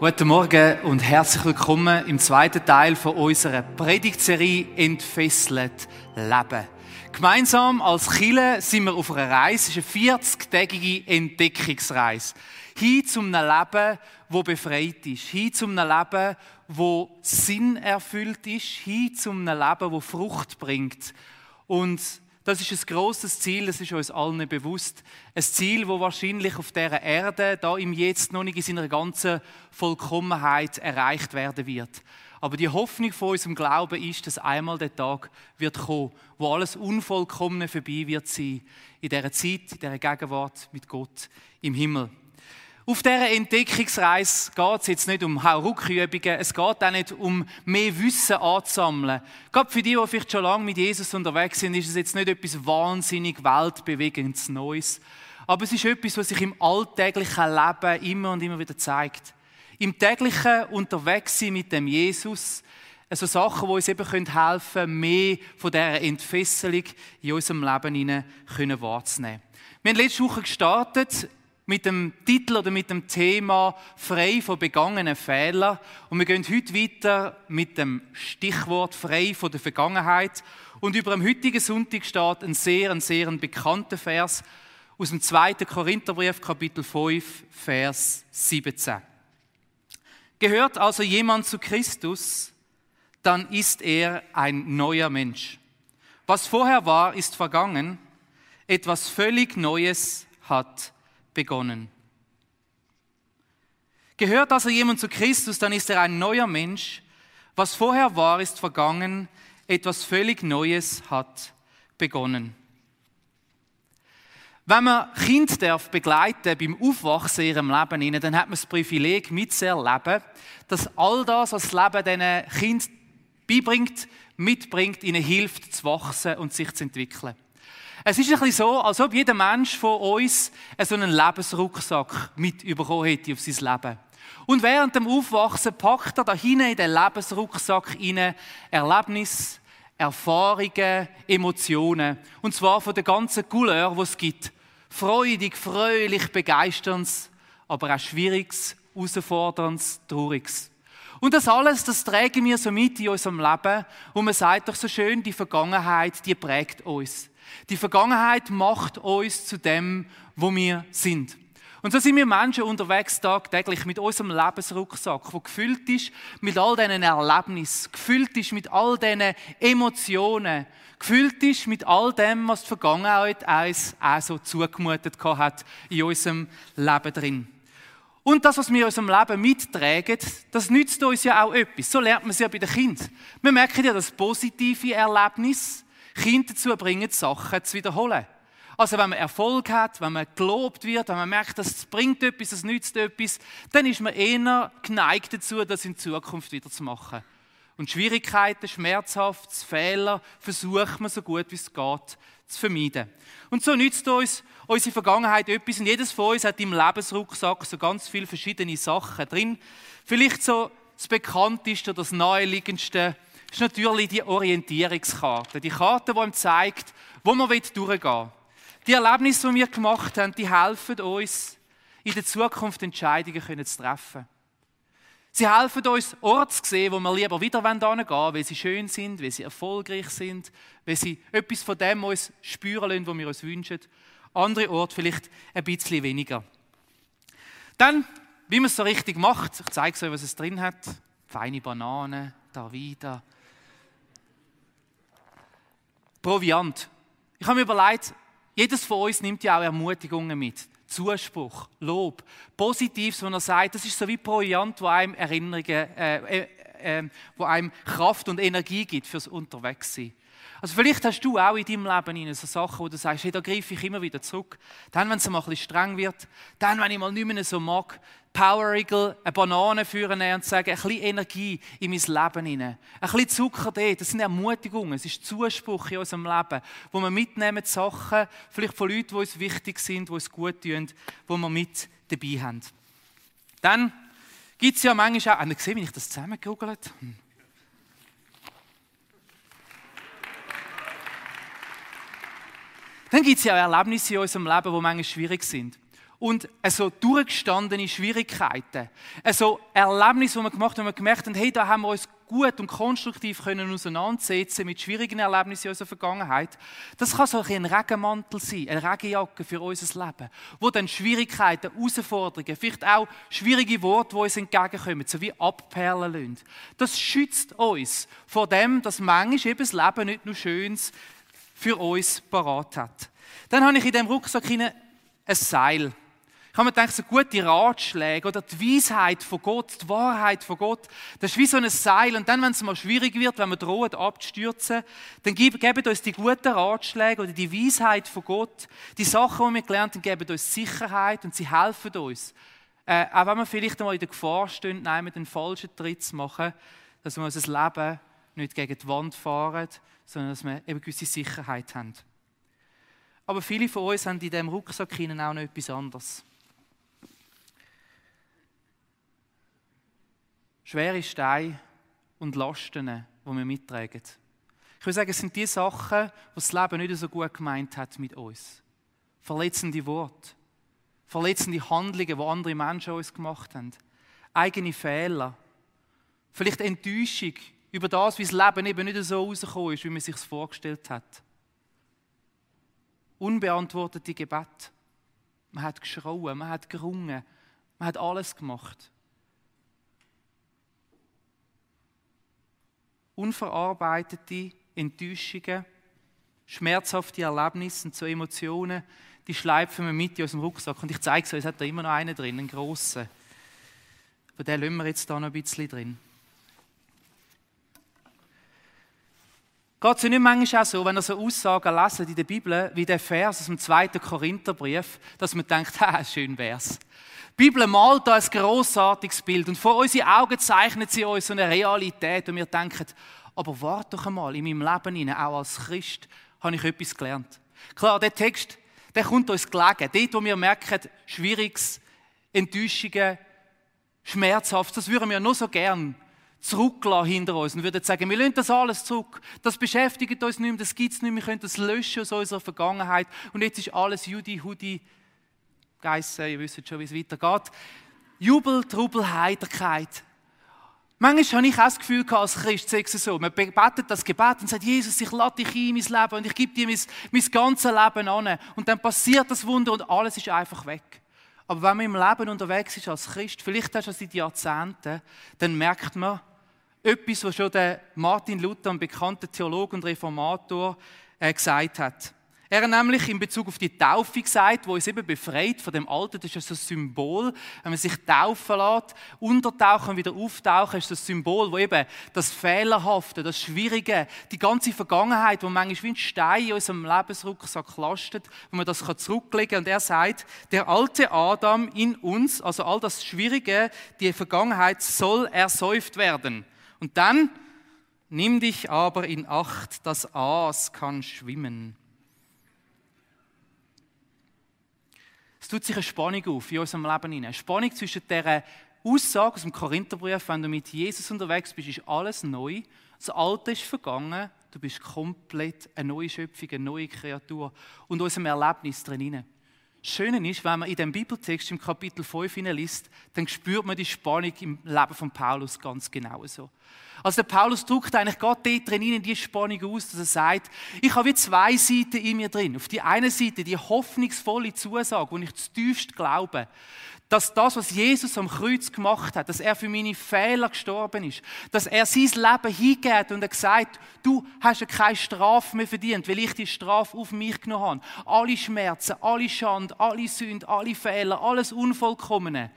Guten Morgen und herzlich willkommen im zweiten Teil von unserer Predigtserie Entfesselt Leben. Gemeinsam als Chile sind wir auf einer Reise, es ist eine 40-tägige Entdeckungsreise. Hin zu einem Leben, wo befreit ist. Hin zu einem Leben, wo Sinn erfüllt ist. Hin zu einem Leben, wo Frucht bringt. Und das ist ein großes Ziel, das ist uns allen bewusst. Ein Ziel, wo wahrscheinlich auf der Erde, da im Jetzt noch nicht in seiner ganzen Vollkommenheit erreicht werden wird. Aber die Hoffnung von unserem Glauben ist, dass einmal der Tag wird kommen, wo alles Unvollkommene vorbei wird sein. In dieser Zeit, in dieser Gegenwart mit Gott im Himmel. Auf dieser Entdeckungsreise geht es jetzt nicht um Hauruckübungen, es geht auch nicht um mehr Wissen anzusammeln. Gerade für die, die vielleicht schon lange mit Jesus unterwegs sind, ist es jetzt nicht etwas wahnsinnig weltbewegendes Neues. Aber es ist etwas, was sich im alltäglichen Leben immer und immer wieder zeigt. Im täglichen Unterwegssein mit dem Jesus, also Sachen, die uns eben helfen können, mehr von dieser Entfesselung in unserem Leben wahrzunehmen. Wir haben letzte Woche gestartet mit dem Titel oder mit dem Thema frei von begangenen Fehlern. Und wir gehen heute weiter mit dem Stichwort frei von der Vergangenheit. Und über dem heutigen Sonntag steht ein sehr, ein sehr bekannter Vers aus dem 2. Korintherbrief, Kapitel 5, Vers 17. Gehört also jemand zu Christus, dann ist er ein neuer Mensch. Was vorher war, ist vergangen. Etwas völlig Neues hat begonnen. Gehört also jemand zu Christus, dann ist er ein neuer Mensch. Was vorher war, ist vergangen. Etwas völlig Neues hat begonnen. Wenn man Kind darf begleiten beim Aufwachsen in ihrem Leben, dann hat man das Privileg mitzuerleben, dass all das, was das Leben diesen Kind beibringt, mitbringt, ihnen hilft zu wachsen und sich zu entwickeln. Es ist ein bisschen so, als ob jeder Mensch von uns so einen Lebensrucksack mit bekommen hätte auf sein Leben. Und während dem Aufwachsen packt er da hinein in den Lebensrucksack rein Erlebnisse, Erfahrungen, Emotionen. Und zwar von der ganzen Couleur, die es gibt. Freudig, fröhlich, begeisternd, aber auch Schwieriges, Herausforderndes, Trauriges. Und das alles, das tragen wir so mit in unserem Leben. Und man sagt doch so schön, die Vergangenheit, die prägt uns. Die Vergangenheit macht uns zu dem, wo wir sind. Und so sind wir Menschen unterwegs tagtäglich mit unserem Lebensrucksack, der gefüllt ist mit all diesen Erlebnissen, gefüllt ist mit all diesen Emotionen, gefüllt ist mit all dem, was die Vergangenheit uns auch so zugemutet hat in unserem Leben drin. Und das, was wir in unserem Leben mittragen, das nützt uns ja auch etwas. So lernt man es ja bei den Kindern. Wir merken ja das positive Erlebnis, Kinder dazu bringen, Sachen zu wiederholen. Also wenn man Erfolg hat, wenn man gelobt wird, wenn man merkt, das bringt etwas, das nützt etwas, dann ist man eher geneigt dazu, das in Zukunft wieder zu machen. Und Schwierigkeiten, schmerzhafte Fehler versucht man so gut wie es geht zu vermeiden. Und so nützt uns unsere Vergangenheit etwas. Und jedes von uns hat im Lebensrucksack so ganz viele verschiedene Sachen drin. Vielleicht so das bekannteste oder das naheliegendste ist natürlich die Orientierungskarte. Die Karte, die einem zeigt, wo man durchgehen will. Die Erlebnisse, die wir gemacht haben, die helfen uns, in der Zukunft Entscheidungen zu treffen. Sie helfen uns, Orte zu sehen, wo wir lieber wieder hingehen wollen, weil sie schön sind, weil sie erfolgreich sind, weil sie etwas von dem uns spüren lassen, was wir uns wünschen. Andere Orte vielleicht ein bisschen weniger. Dann, wie man es so richtig macht, ich zeige euch, was es drin hat. Feine Bananen, da wieder, Proviant. Ich habe mir überlegt, jedes von uns nimmt ja auch Ermutigungen mit. Zuspruch, Lob, Positives, wenn er sagt, das ist so wie Proviant, wo einem Erinnerungen, äh, äh, äh, wo einem Kraft und Energie gibt fürs Unterwegssein. Also vielleicht hast du auch in deinem Leben so Sachen, wo du sagst, hey, da greife ich immer wieder zurück. Dann, wenn es mal ein bisschen streng wird, dann, wenn ich mal nicht mehr so mag, Power Eagle, eine Banane führen und sagen, ein bisschen Energie in mein Leben hinein. Ein bisschen Zucker dort, das sind Ermutigungen, es ist Zuspruch in unserem Leben, wo wir mitnehmen Sachen, vielleicht von Leuten, die uns wichtig sind, die uns gut tun, wo wir mit dabei haben. Dann gibt es ja manchmal auch, habt ihr gesehen, wie ich das zusammengegoogelt habe? Dann gibt es ja Erlebnisse in unserem Leben, die manchmal schwierig sind. und so durchgestandene Schwierigkeiten, so Erlebnisse, die wir gemacht haben, wo wir gemerkt haben, hey, da haben wir uns gut und konstruktiv können auseinandersetzen mit schwierigen Erlebnissen in unserer Vergangenheit. Das kann so ein Regenmantel sein, eine Regenjacke für unser Leben, wo dann Schwierigkeiten, Herausforderungen, vielleicht auch schwierige Worte, die uns entgegenkommen, so wie abperlen lassen. Das schützt uns vor dem, dass manchmal eben das Leben nicht nur Schönes für uns parat hat. Dann habe ich in diesem Rucksack ein Seil. Ich habe mir gedacht, so gute Ratschläge oder die Weisheit von Gott, die Wahrheit von Gott, das ist wie so ein Seil. Und dann, wenn es mal schwierig wird, wenn wir drohen abzustürzen, dann geben uns die guten Ratschläge oder die Weisheit von Gott, die Sachen, die wir gelernt haben, geben uns Sicherheit und sie helfen uns. Äh, auch wenn wir vielleicht einmal in der Gefahr stehen, nein, mit den falschen Tritt zu machen, dass wir unser Leben nicht gegen die Wand fahren, sondern dass wir eben gewisse Sicherheit haben. Aber viele von uns haben in diesem Rucksack auch noch etwas anderes. schwere Steine und Lasten, die wir mittragen. Ich würde sagen, es sind die Sachen, die das Leben nicht so gut gemeint hat mit uns. Verletzende Worte, verletzende Handlungen, die andere Menschen uns gemacht haben, eigene Fehler, vielleicht Enttäuschung über das, wie das Leben eben nicht so rausgekommen ist, wie man sich vorgestellt hat. Unbeantwortete Gebet. Man hat geschrauen, man hat gerungen, man hat alles gemacht. unverarbeitete Enttäuschungen, schmerzhafte Erlebnisse und so Emotionen, die schleifen wir mit in unserem Rucksack. Und ich zeige es euch, es hat da immer noch einen drin, einen grossen. Aber den lassen wir jetzt da noch ein bisschen drin. Geht es nicht manchmal auch so, wenn ihr so Aussagen lesen in der Bibel, wie der Vers aus dem zweiten Korintherbrief, dass man denkt, ha, schön wär's. Die Bibel malt da ein grossartiges Bild und vor unseren Augen zeichnet sie uns so eine Realität und wir denken, aber warte doch einmal, in meinem Leben hinein, auch als Christ, habe ich etwas gelernt. Klar, der Text, der kommt uns gelegen. Dort, wo wir merken, Schwieriges, Enttäuschungen, Schmerzhaft, das würden wir nur so gern zurücklassen hinter uns und würden sagen, wir lassen das alles zurück. Das beschäftigt uns nicht mehr, das gibt es nicht mehr, wir können das löschen aus unserer Vergangenheit und jetzt ist alles Judi, Hudi, Geissen, ihr wisst schon, wie es weitergeht. Jubel, Trubel, Heiterkeit. Manchmal habe ich auch das Gefühl als Christ, sage so, man betet das Gebet und sagt, Jesus, ich lade dich in mein Leben und ich gebe dir mein, mein ganzes Leben an. Und dann passiert das Wunder und alles ist einfach weg. Aber wenn man im Leben unterwegs ist als Christ, vielleicht hast du seit Jahrzehnten, dann merkt man etwas, was schon der Martin Luther, ein bekannter Theologe und Reformator, äh, gesagt hat. Er hat nämlich in Bezug auf die Taufe gesagt, wo uns eben befreit von dem Alten, das ist so ein Symbol, wenn man sich taufen lässt, untertauchen und wieder auftauchen, ist das Symbol, wo eben das Fehlerhafte, das Schwierige, die ganze Vergangenheit, wo manchmal wie ein Stein in unserem Lebensrucksack lastet, wo man das zurücklegen kann. Und er sagt, der alte Adam in uns, also all das Schwierige, die Vergangenheit soll ersäuft werden. Und dann, nimm dich aber in Acht, das Aas kann schwimmen. Es tut sich eine Spannung auf in unserem Leben hinein. Eine Spannung zwischen dieser Aussage aus dem Korintherbrief, wenn du mit Jesus unterwegs bist, ist alles neu. Das Alte ist vergangen. Du bist komplett eine neue Schöpfung, eine neue Kreatur. Und unserem Erlebnis drin. Das Schöne ist, wenn man in dem Bibeltext im Kapitel 5 liest, dann spürt man die Spannung im Leben von Paulus ganz genau so. Also der Paulus drückt eigentlich Gott dort drin in die Spannung aus, dass er sagt, ich habe wie zwei Seiten in mir drin. Auf die eine Seite die hoffnungsvolle Zusage, wo ich zutiefst glaube, dass das, was Jesus am Kreuz gemacht hat, dass er für meine Fehler gestorben ist, dass er sein Leben hingeht und er gesagt, du hast ja keine Strafe mehr verdient, weil ich die Strafe auf mich genommen habe. Alle Schmerzen, alle Schande, alle Sünden, alle Fehler, alles Unvollkommene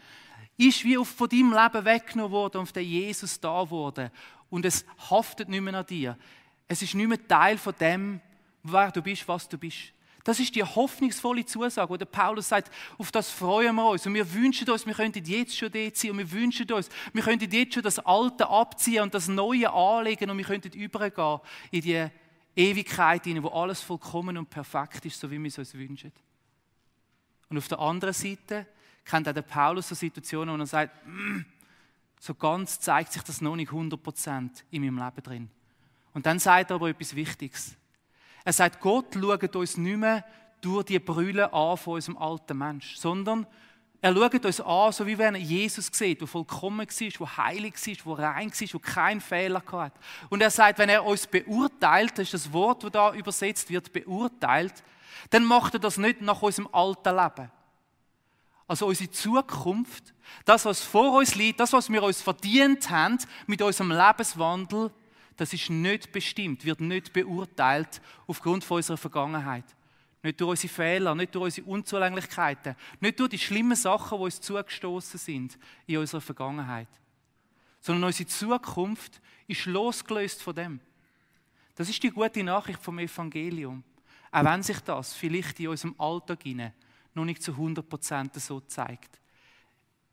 ist wie von deinem Leben weggenommen worden und auf Jesus da wurde und es haftet nicht mehr an dir. Es ist nicht mehr Teil von dem, wer du bist, was du bist. Das ist die hoffnungsvolle Zusage, wo der Paulus sagt, auf das freuen wir uns. Und wir wünschen uns, wir könnten jetzt schon dort sein. Und wir wünschen uns, wir könnten jetzt schon das Alte abziehen und das Neue anlegen. Und wir könnten übergehen in die Ewigkeit hinein, wo alles vollkommen und perfekt ist, so wie wir es uns wünschen. Und auf der anderen Seite kennt auch der Paulus so Situationen, wo er sagt, mm, so ganz zeigt sich das noch nicht 100% in meinem Leben drin. Und dann sagt er aber etwas Wichtiges. Er sagt, Gott schaut uns nicht mehr durch die Brille an von unserem alten Mensch, sondern er schaut uns an, so wie wenn er Jesus sieht, der vollkommen war, der heilig war, der rein war, der keinen Fehler hatte. Und er sagt, wenn er uns beurteilt, das ist das Wort, das da übersetzt wird, beurteilt, dann macht er das nicht nach unserem alten Leben. Also unsere Zukunft, das, was vor uns liegt, das, was wir uns verdient haben mit unserem Lebenswandel, das ist nicht bestimmt, wird nicht beurteilt aufgrund von unserer Vergangenheit. Nicht durch unsere Fehler, nicht durch unsere Unzulänglichkeiten, nicht durch die schlimmen Sachen, die uns zugestoßen sind in unserer Vergangenheit. Sondern unsere Zukunft ist losgelöst von dem. Das ist die gute Nachricht vom Evangelium. Auch wenn sich das vielleicht in unserem Alltag noch nicht zu 100% so zeigt.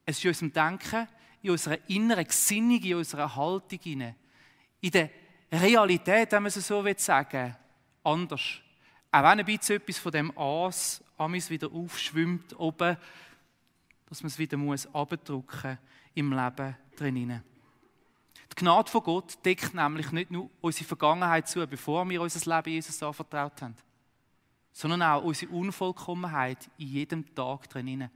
Es ist in unserem Denken, in unserer inneren Gesinnung, in unserer Haltung, in der Realität, wenn man es so sagen will, anders. Auch wenn ein bisschen etwas von dem Aas amis wieder aufschwimmt oben, dass man es wieder muss abdrucken im Leben drinnen. Die Gnade von Gott deckt nämlich nicht nur unsere Vergangenheit zu, bevor wir unser Leben Jesus anvertraut haben, sondern auch unsere Unvollkommenheit in jedem Tag drinnen.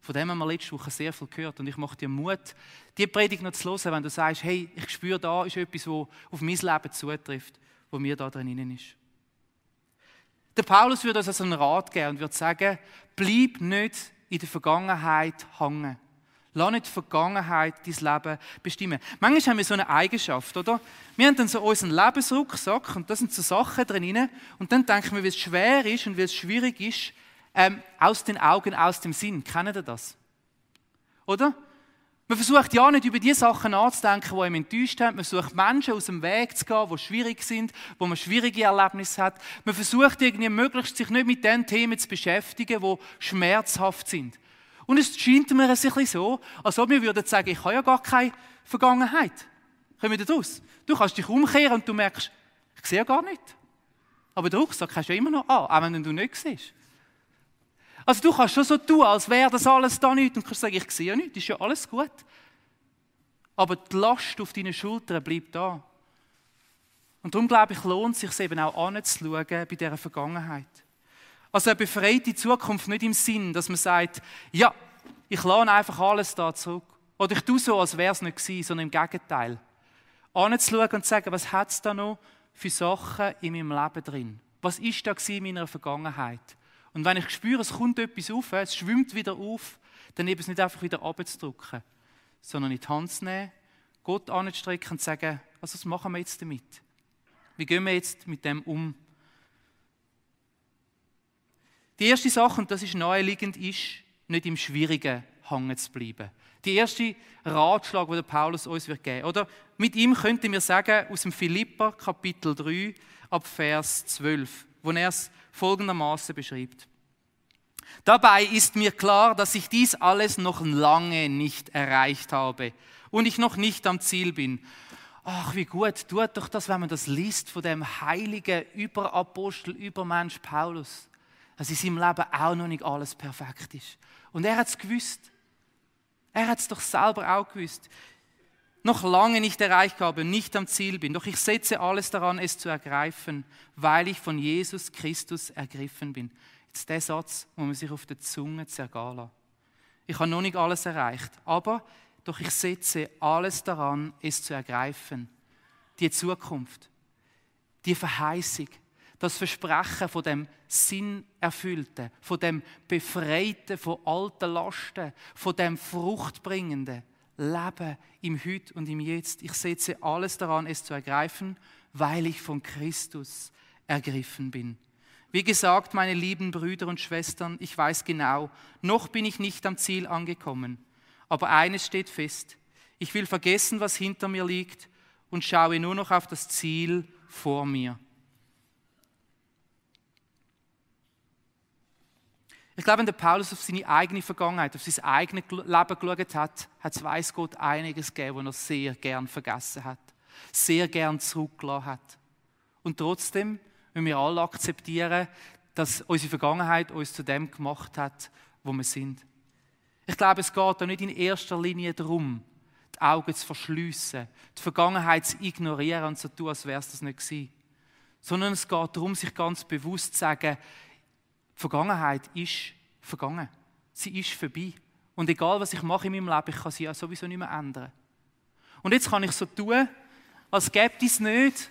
Von dem haben wir letzte Woche sehr viel gehört. Und ich mache dir Mut, die Predigt noch zu hören, wenn du sagst, hey, ich spüre, da ist etwas, was auf mein Leben zutrifft, wo mir da drinnen ist. Der Paulus würde uns also einen Rat geben und würde sagen, bleib nicht in der Vergangenheit hängen. Lass nicht die Vergangenheit dein Leben bestimmen. Manchmal haben wir so eine Eigenschaft, oder? Wir haben dann so unseren Lebensrucksack und da sind so Sachen drin und dann denken wir, wie es schwer ist und wie es schwierig ist, ähm, aus den Augen, aus dem Sinn. Kennen ihr das? Oder? Man versucht ja nicht über die Sachen nachzudenken, die einem enttäuscht haben. Man versucht Menschen aus dem Weg zu gehen, die schwierig sind, wo man schwierige Erlebnisse hat. Man versucht irgendwie möglichst sich nicht mit den Themen zu beschäftigen, die schmerzhaft sind. Und es scheint mir ein bisschen so, als ob wir würden sagen, ich habe ja gar keine Vergangenheit. Kommen wir daraus? Du kannst dich umkehren und du merkst, ich sehe ja gar nicht. Aber der Rucksack hast du ja immer noch an, auch wenn du nicht siehst. Also du kannst schon so tun, als wäre das alles da nicht und kannst sagen, ich sehe ja nichts, ist ja alles gut. Aber die Last auf deinen Schultern bleibt da. Und darum glaube ich, lohnt es sich eben auch anzuschauen bei dieser Vergangenheit. Also eine befreite Zukunft nicht im Sinn, dass man sagt, ja, ich lade einfach alles da zurück. Oder ich tue so, als wäre es nicht gewesen, sondern im Gegenteil. Anzuschauen und zu sagen, was hat es da noch für Sachen in meinem Leben drin? Was ist da in meiner Vergangenheit? Und wenn ich spüre, es kommt etwas auf, es schwimmt wieder auf, dann eben es nicht einfach wieder abzudrücken, sondern in die Hand zu nehmen, Gott anzustrecken und zu sagen, also was machen wir jetzt damit? Wie gehen wir jetzt mit dem um? Die erste Sache, und das ist naheliegend, ist, nicht im Schwierigen hängen zu bleiben. Die erste Ratschlag, den Paulus uns wird geben. Oder mit ihm könnten wir sagen, aus dem Philippa Kapitel 3 ab Vers 12, wo er es folgendermaßen beschreibt. Dabei ist mir klar, dass ich dies alles noch lange nicht erreicht habe und ich noch nicht am Ziel bin. Ach, wie gut tut doch das, wenn man das liest von dem heiligen Überapostel, Übermensch Paulus, dass in seinem Leben auch noch nicht alles perfekt ist. Und er hat es gewusst. Er hat es doch selber auch gewusst noch lange nicht erreicht habe, nicht am Ziel bin. Doch ich setze alles daran, es zu ergreifen, weil ich von Jesus Christus ergriffen bin. Jetzt der Satz, wo man sich auf der Zunge zergehen lässt. Ich habe noch nicht alles erreicht, aber doch ich setze alles daran, es zu ergreifen. Die Zukunft, die Verheißung, das Versprechen von dem Sinnerfüllten, von dem Befreiten von alten Lasten, von dem Fruchtbringenden lebe im Hüt und im Jetzt. Ich setze alles daran, es zu ergreifen, weil ich von Christus ergriffen bin. Wie gesagt, meine lieben Brüder und Schwestern, ich weiß genau, noch bin ich nicht am Ziel angekommen. Aber eines steht fest. Ich will vergessen, was hinter mir liegt und schaue nur noch auf das Ziel vor mir. Ich glaube, wenn der Paulus auf seine eigene Vergangenheit, auf sein eigenes Leben geschaut hat, hat es, weiß Gott, einiges gegeben, was er sehr gern vergessen hat, sehr gern zurückgelassen hat. Und trotzdem müssen wir alle akzeptieren, dass unsere Vergangenheit uns zu dem gemacht hat, wo wir sind. Ich glaube, es geht da nicht in erster Linie darum, die Augen zu verschliessen, die Vergangenheit zu ignorieren und zu tun, als wäre es das nicht gewesen. Sondern es geht darum, sich ganz bewusst zu sagen, Vergangenheit ist vergangen. Sie ist vorbei. Und egal, was ich mache in meinem Leben, ich kann sie ja sowieso nicht mehr ändern. Und jetzt kann ich so tun, als gäbe es nicht.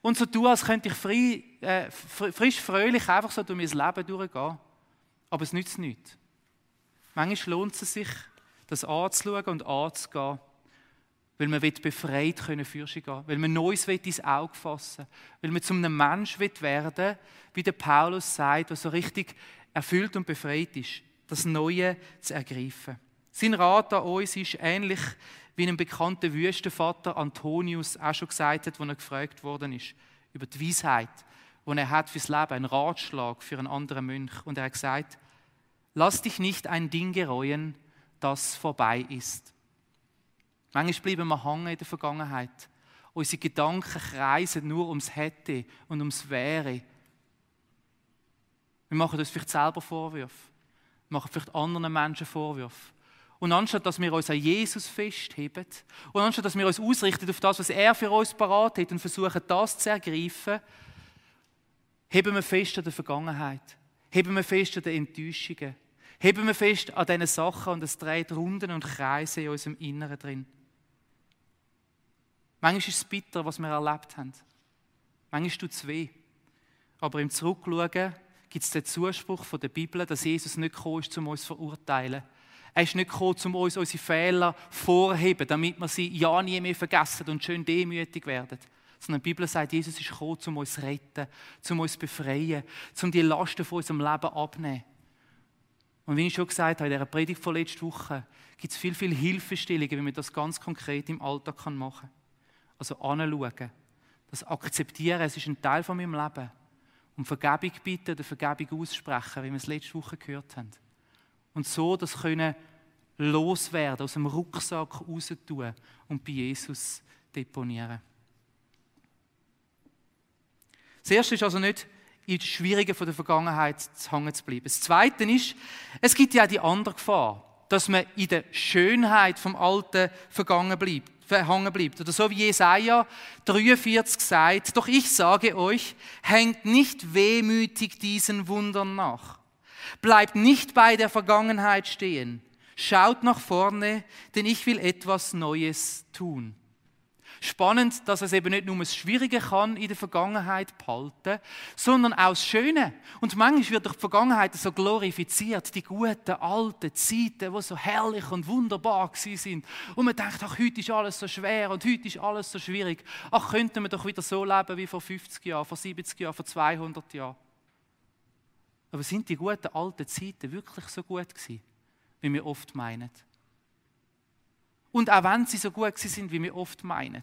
Und so tun, als könnte ich frei, äh, frisch, fröhlich einfach so durch mein Leben durchgehen. Aber es nützt nichts. Manchmal lohnt es sich, das anzuschauen und anzugehen, weil man befreit können Fürsche gehen weil man Neues ins Auge fassen weil man zu einem Mensch werden wie der Paulus sagt, der so richtig erfüllt und befreit ist, das Neue zu ergreifen. Sein Rat an uns ist ähnlich wie ein bekannter Wüstenvater Antonius auch schon gesagt hat, als er gefragt worden ist über die Weisheit, die er hat fürs Leben, ein Ratschlag für einen anderen Mönch. Und er hat gesagt, lass dich nicht ein Ding gereuen, das vorbei ist. Manchmal bleiben wir hängen in der Vergangenheit. Unsere Gedanken kreisen nur ums Hätte und ums Wäre. Wir machen uns vielleicht selber Vorwürfe. Wir machen vielleicht anderen Menschen Vorwürfe. Und anstatt dass wir uns an Jesus festheben und anstatt dass wir uns ausrichten auf das, was er für uns parat hat und versuchen, das zu ergreifen, heben wir fest an der Vergangenheit. Heben wir fest an den Enttäuschungen. Heben wir fest an diesen Sachen und es dreht Runden und Kreise in unserem Inneren drin. Manchmal ist es bitter, was wir erlebt haben. Manchmal tut es weh. Aber im Zurückschauen gibt es den Zuspruch von der Bibel, dass Jesus nicht gekommen ist, um uns zu verurteilen. Er ist nicht gekommen, um uns unsere Fehler vorheben, damit wir sie ja nie mehr vergessen und schön demütig werden. Sondern die Bibel sagt, Jesus ist gekommen, um uns zu retten, um uns zu befreien, um die Lasten von unserem Leben abzunehmen. Und wie ich schon gesagt habe, in dieser Predigt von letzter Woche gibt es viel, viel Hilfestellungen, wie man das ganz konkret im Alltag machen kann. Also anschauen, das akzeptieren, es ist ein Teil von meinem Leben. Und Vergebung bitten oder Vergebung aussprechen, wie wir es letzte Woche gehört haben. Und so das können loswerden, aus dem Rucksack raus tun und bei Jesus deponieren. Das Erste ist also nicht in den Schwierigen von der Vergangenheit hängen zu bleiben. Das Zweite ist, es gibt ja auch die andere Gefahr, dass man in der Schönheit vom Alten vergangen bleibt, verhangen bleibt. Oder so wie Jesaja 43 sagt, doch ich sage euch, hängt nicht wehmütig diesen Wundern nach. Bleibt nicht bei der Vergangenheit stehen. Schaut nach vorne, denn ich will etwas Neues tun. Spannend, dass es eben nicht nur das Schwierige kann in der Vergangenheit behalten, sondern auch das Schöne. Und manchmal wird durch die Vergangenheit so glorifiziert, die guten alten Zeiten, die so herrlich und wunderbar sind. Und man denkt, ach, heute ist alles so schwer und heute ist alles so schwierig. Ach, könnten wir doch wieder so leben wie vor 50 Jahren, vor 70 Jahren, vor 200 Jahren. Aber sind die guten alten Zeiten wirklich so gut gewesen, wie wir oft meinen? Und auch wenn sie so gut sind, wie wir oft meinen,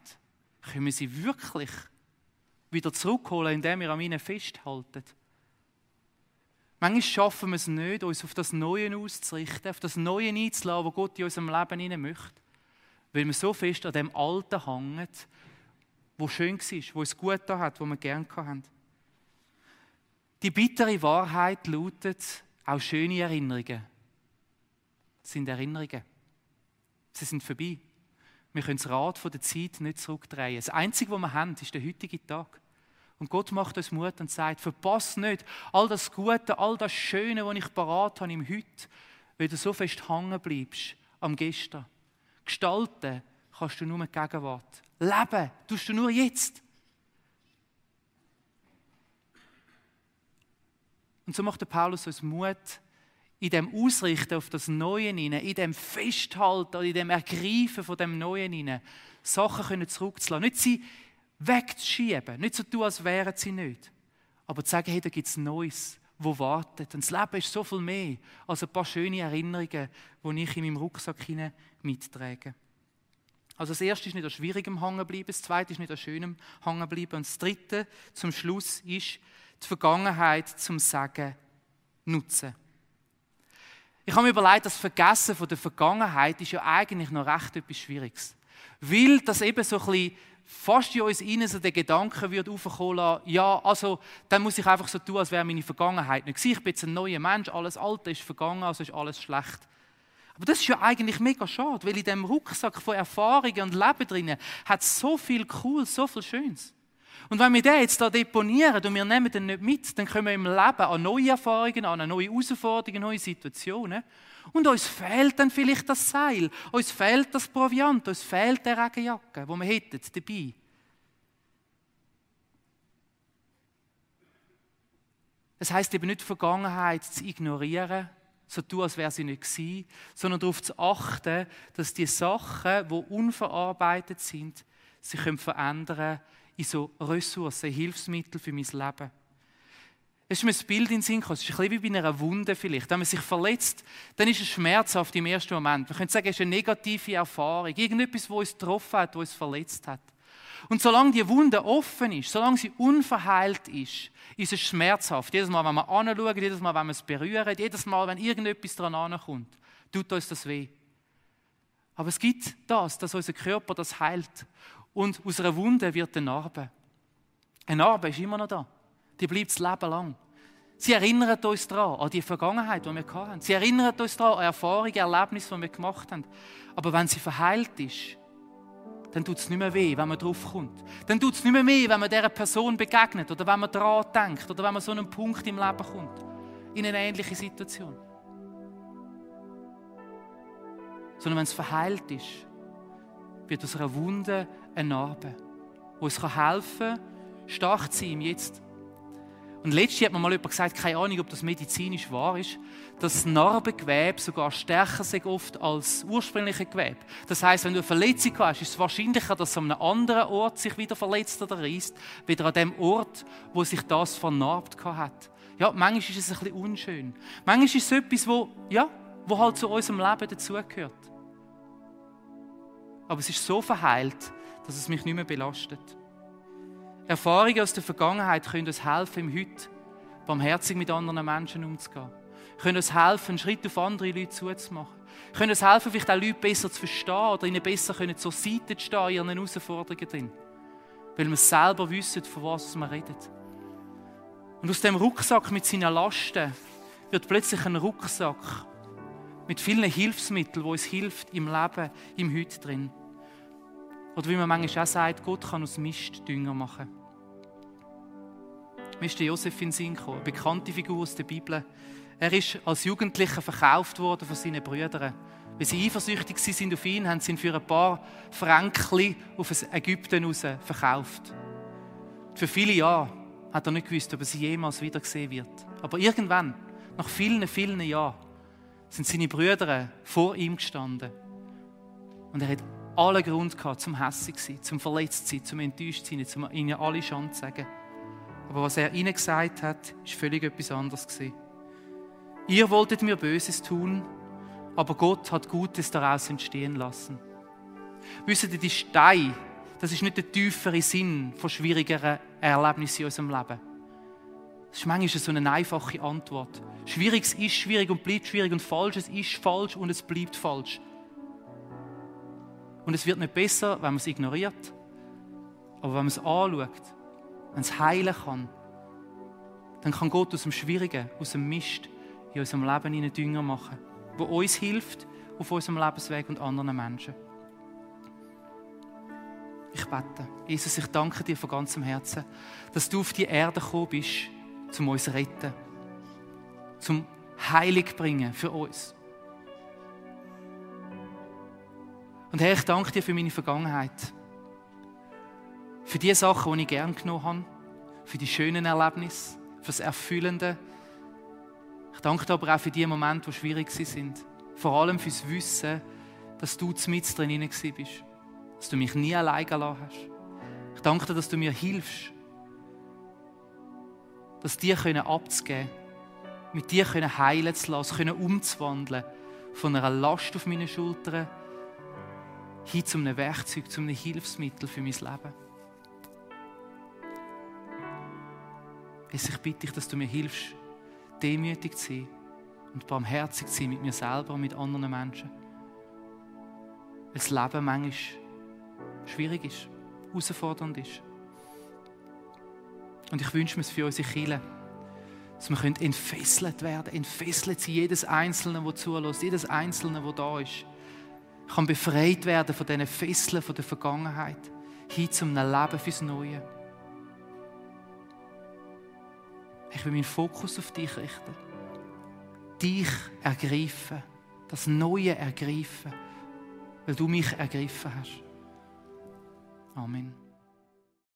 können wir sie wirklich wieder zurückholen, indem wir an ihnen festhalten. Manchmal schaffen wir es nicht, uns auf das Neue auszurichten, auf das Neue einzulassen, was Gott in unserem Leben hinein möchte. Weil wir so fest an dem Alten hängen, wo schön war, wo es gut da hat, wo wir gerne haben. Die bittere Wahrheit lautet, auch schöne Erinnerungen sind Erinnerungen. Sie sind vorbei. Wir können das Rad der Zeit nicht zurückdrehen. Das Einzige, was wir haben, ist der heutige Tag. Und Gott macht uns Mut und sagt, verpass nicht all das Gute, all das Schöne, was ich parat habe im Heute, weil du so fest hängen bleibst am Gestern. Gestalten kannst du nur mit Gegenwart. Leben tust du nur jetzt. Und so macht der Paulus uns Mut, in dem Ausrichten auf das Neue hinein, in dem Festhalten, in dem Ergreifen von dem Neuen hinein, Sachen können zurückzulassen. Nicht sie wegzuschieben, nicht so tun, als wären sie nicht. Aber zu sagen, hey, da gibt es Neues, wo wartet. Und das Leben ist so viel mehr als ein paar schöne Erinnerungen, die ich in meinem Rucksack hinein mittrage. Also das erste ist nicht an Schwierigem hängen bleiben, das zweite ist nicht an Schönem hängen bleiben und das dritte zum Schluss ist die Vergangenheit zum Sagen nutzen. Ich habe mir überlegt, das Vergessen von der Vergangenheit ist ja eigentlich noch recht etwas Schwieriges. Weil das eben so ein bisschen fast in uns innen so der Gedanke wird aufkommen lassen, ja, also, dann muss ich einfach so tun, als wäre meine Vergangenheit nicht gewesen. Ich bin jetzt ein neuer Mensch, alles Alte ist vergangen, also ist alles schlecht. Aber das ist ja eigentlich mega schade, weil in dem Rucksack von Erfahrungen und Leben drinnen hat so viel cool, so viel Schönes. Und wenn wir den jetzt da deponieren und wir nehmen den nicht mit, dann kommen wir im Leben an neue Erfahrungen, an neue Herausforderungen, neue Situationen. Und uns fehlt dann vielleicht das Seil, uns fehlt das Proviant, uns fehlt der Regenjacke, wo wir hätten dabei. Das heißt eben nicht die Vergangenheit zu ignorieren, so tun, als wäre sie nicht gewesen, sondern darauf zu achten, dass die Sachen, die unverarbeitet sind, sich verändern können in so Ressourcen, Hilfsmittel für mein Leben. Es ist mir ein Bild in den Sinn gekommen. Es ist ein bisschen wie bei einer Wunde vielleicht. Wenn man sich verletzt, dann ist es schmerzhaft im ersten Moment. Man könnte sagen, es ist eine negative Erfahrung. Irgendetwas, das uns getroffen hat, das uns verletzt hat. Und solange die Wunde offen ist, solange sie unverheilt ist, ist es schmerzhaft. Jedes Mal, wenn wir anschauen, jedes Mal, wenn wir es berühren, jedes Mal, wenn irgendetwas dran ankommt, tut uns das weh. Aber es gibt das, dass unser Körper das heilt. Und aus einer Wunde wird eine Narbe. Eine Narbe ist immer noch da. Die bleibt das Leben lang. Sie erinnert uns daran, an die Vergangenheit, die wir hatten. Sie erinnert uns daran, an Erfahrungen, Erlebnisse, die wir gemacht haben. Aber wenn sie verheilt ist, dann tut es nicht mehr weh, wenn man drauf kommt. Dann tut es nicht mehr weh, wenn man dieser Person begegnet oder wenn man daran denkt oder wenn man so einen Punkt im Leben kommt. In eine ähnliche Situation. Sondern wenn es verheilt ist, wird aus einer Wunde eine Narbe, die uns helfen kann, stark zu sein Jetzt. Und letztens hat mir mal jemand gesagt, keine Ahnung, ob das medizinisch wahr ist, dass das Narbengewebe sogar stärker ist oft als ursprüngliche Gewebe. Das heißt, wenn du eine Verletzung hast, ist es wahrscheinlicher, dass es an einem anderen Ort sich wieder verletzt oder reißt, wieder an dem Ort, wo sich das vernarbt hat. Ja, manchmal ist es ein bisschen unschön. Manchmal ist es etwas, wo, ja, wo halt zu unserem Leben dazugehört. Aber es ist so verheilt, dass es mich nicht mehr belastet. Erfahrungen aus der Vergangenheit können uns helfen, im Heute barmherzig mit anderen Menschen umzugehen. Können uns helfen, einen Schritt auf andere Leute zuzumachen. Können uns helfen, vielleicht auch Leute besser zu verstehen oder ihnen besser zur Seite zu stehen in ihren Herausforderungen drin. Weil wir selber wissen, von was wir reden. Und aus dem Rucksack mit seinen Lasten wird plötzlich ein Rucksack mit vielen Hilfsmitteln, wo uns hilft im Leben, im Heute drin. Oder wie man manchmal auch sagt, Gott kann aus Mist Dünger machen. Mir ist der Josef in Sinn gekommen, eine bekannte Figur aus der Bibel. Er ist als Jugendlicher verkauft worden von seinen Brüdern. Weil sie eifersüchtig sind auf ihn, haben sie ihn für ein paar Franken auf Ägypten raus verkauft. Für viele Jahre hat er nicht gewusst, ob er sie jemals wieder sehen wird. Aber irgendwann, nach vielen, vielen Jahren, sind seine Brüder vor ihm gestanden. Und er hat allen Grund gehabt, zum hässig zu sein, zum verletzt zu sein, zum enttäuscht zu sein, zum ihnen alle Schande zu sagen. Aber was er ihnen gesagt hat, ist völlig etwas anderes gewesen. Ihr wolltet mir Böses tun, aber Gott hat Gutes daraus entstehen lassen. Wisst ihr, die Stein, das ist nicht der tiefere Sinn von schwierigeren Erlebnissen in unserem Leben. Das ist manchmal so eine einfache Antwort. Schwieriges ist schwierig und bleibt schwierig und Falsches ist falsch und es bleibt falsch. Und es wird nicht besser, wenn man es ignoriert. Aber wenn man es anschaut, wenn es heilen kann, dann kann Gott aus dem Schwierigen, aus dem Mist in unserem Leben einen Dünger machen, wo uns hilft auf unserem Lebensweg und anderen Menschen. Ich bete. Jesus, ich danke dir von ganzem Herzen, dass du auf die Erde gekommen bist, um uns zu retten, zum Heilig bringen für uns. Und Herr, ich danke dir für meine Vergangenheit. Für die Sachen, die ich gern genommen habe. Für die schönen Erlebnisse. Für das Erfüllende. Ich danke dir aber auch für die Momente, die schwierig sind. Vor allem fürs Wissen, dass du mit drin bist. Dass du mich nie allein gelassen hast. Ich danke dir, dass du mir hilfst. Dass dir abzugeben mit dir heilen zu lassen, umzuwandeln von einer Last auf meine Schultern hin zu einem Werkzeug, zu einem Hilfsmittel für mein Leben. ich bitte dich, dass du mir hilfst, demütig zu sein und barmherzig zu sein mit mir selber und mit anderen Menschen. Weil das Leben manchmal schwierig ist, herausfordernd ist. Und ich wünsche mir es für unsere Kinder, dass wir entfesselt werden, entfesselt sein, jedes Einzelne, der zulässt, jedes Einzelne, der da ist kann befreit werden von diesen Fesseln von der Vergangenheit hin zum Leben fürs Neue. Ich will meinen Fokus auf dich richten. Dich ergreifen. Das Neue ergreifen. Weil du mich ergriffen hast. Amen.